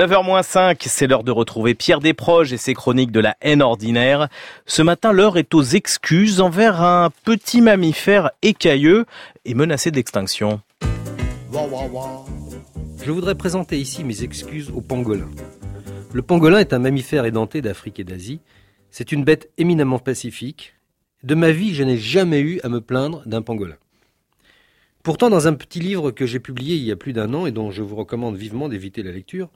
9h-5, c'est l'heure de retrouver Pierre Desproges et ses chroniques de la haine ordinaire. Ce matin, l'heure est aux excuses envers un petit mammifère écailleux et menacé d'extinction. Je voudrais présenter ici mes excuses au pangolin. Le pangolin est un mammifère édenté d'Afrique et d'Asie. C'est une bête éminemment pacifique. De ma vie, je n'ai jamais eu à me plaindre d'un pangolin. Pourtant, dans un petit livre que j'ai publié il y a plus d'un an et dont je vous recommande vivement d'éviter la lecture,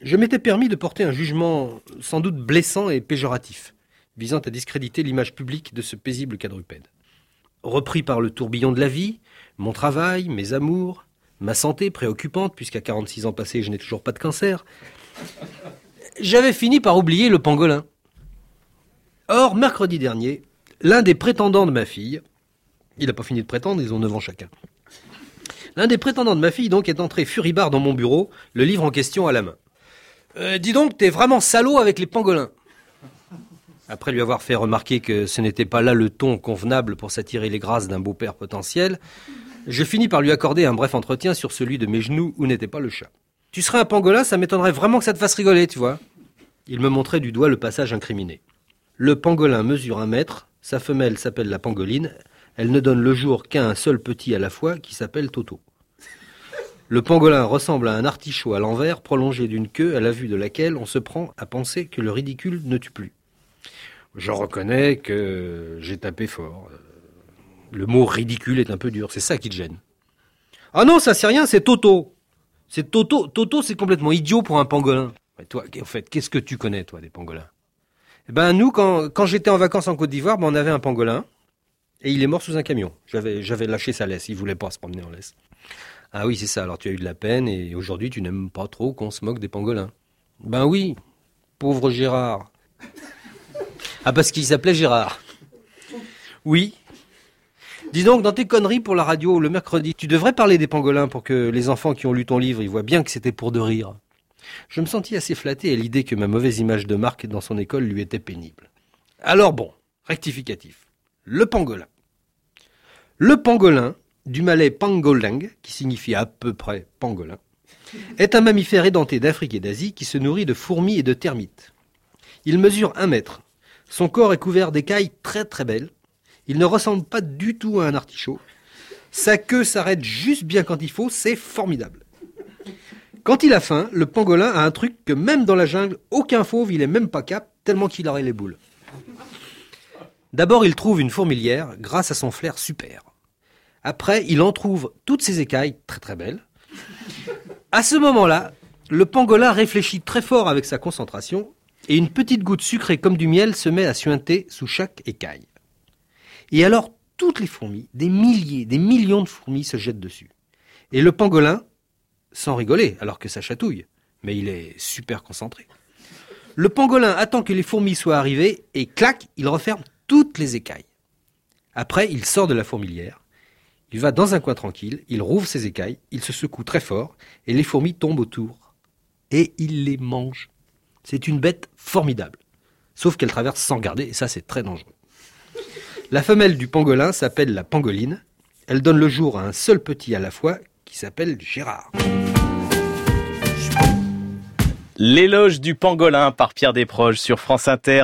je m'étais permis de porter un jugement sans doute blessant et péjoratif, visant à discréditer l'image publique de ce paisible quadrupède. Repris par le tourbillon de la vie, mon travail, mes amours, ma santé préoccupante, puisqu'à 46 ans passés, je n'ai toujours pas de cancer, j'avais fini par oublier le pangolin. Or, mercredi dernier, l'un des prétendants de ma fille, il n'a pas fini de prétendre, ils ont 9 ans chacun. L'un des prétendants de ma fille, donc, est entré furibard dans mon bureau, le livre en question à la main. Euh, dis donc, t'es vraiment salaud avec les pangolins. Après lui avoir fait remarquer que ce n'était pas là le ton convenable pour s'attirer les grâces d'un beau-père potentiel, je finis par lui accorder un bref entretien sur celui de mes genoux où n'était pas le chat. Tu serais un pangolin, ça m'étonnerait vraiment que ça te fasse rigoler, tu vois. Il me montrait du doigt le passage incriminé. Le pangolin mesure un mètre, sa femelle s'appelle la pangoline, elle ne donne le jour qu'à un seul petit à la fois qui s'appelle Toto. Le pangolin ressemble à un artichaut à l'envers prolongé d'une queue à la vue de laquelle on se prend à penser que le ridicule ne tue plus. Je reconnais que j'ai tapé fort. Le mot ridicule est un peu dur, c'est ça qui te gêne. Ah non, ça c'est rien, c'est Toto. C'est Toto. Toto, c'est complètement idiot pour un pangolin. Mais toi, en fait, qu'est-ce que tu connais, toi, des pangolins? Eh ben, nous, quand, j'étais en vacances en Côte d'Ivoire, ben, on avait un pangolin. Et il est mort sous un camion. J'avais, lâché sa laisse. Il voulait pas se promener en laisse. Ah oui, c'est ça. Alors tu as eu de la peine et aujourd'hui tu n'aimes pas trop qu'on se moque des pangolins. Ben oui, pauvre Gérard. Ah parce qu'il s'appelait Gérard. Oui. Dis donc, dans tes conneries pour la radio le mercredi, tu devrais parler des pangolins pour que les enfants qui ont lu ton livre, ils voient bien que c'était pour de rire. Je me sentis assez flatté à l'idée que ma mauvaise image de marque dans son école lui était pénible. Alors bon, rectificatif. Le pangolin. Le pangolin, du malais pangoling, qui signifie à peu près pangolin, est un mammifère édenté d'Afrique et d'Asie qui se nourrit de fourmis et de termites. Il mesure un mètre. Son corps est couvert d'écailles très très belles. Il ne ressemble pas du tout à un artichaut. Sa queue s'arrête juste bien quand il faut, c'est formidable. Quand il a faim, le pangolin a un truc que même dans la jungle, aucun fauve il est même pas cap, tellement qu'il aurait les boules. D'abord, il trouve une fourmilière grâce à son flair super. Après, il en trouve toutes ses écailles, très très belles. À ce moment-là, le pangolin réfléchit très fort avec sa concentration et une petite goutte sucrée comme du miel se met à suinter sous chaque écaille. Et alors, toutes les fourmis, des milliers, des millions de fourmis se jettent dessus. Et le pangolin, sans rigoler, alors que ça chatouille, mais il est super concentré. Le pangolin attend que les fourmis soient arrivées et clac, il referme toutes les écailles. Après, il sort de la fourmilière, il va dans un coin tranquille, il rouvre ses écailles, il se secoue très fort, et les fourmis tombent autour. Et il les mange. C'est une bête formidable. Sauf qu'elle traverse sans garder, et ça c'est très dangereux. La femelle du pangolin s'appelle la pangoline. Elle donne le jour à un seul petit à la fois, qui s'appelle Gérard. L'éloge du pangolin par Pierre Desproges sur France Inter.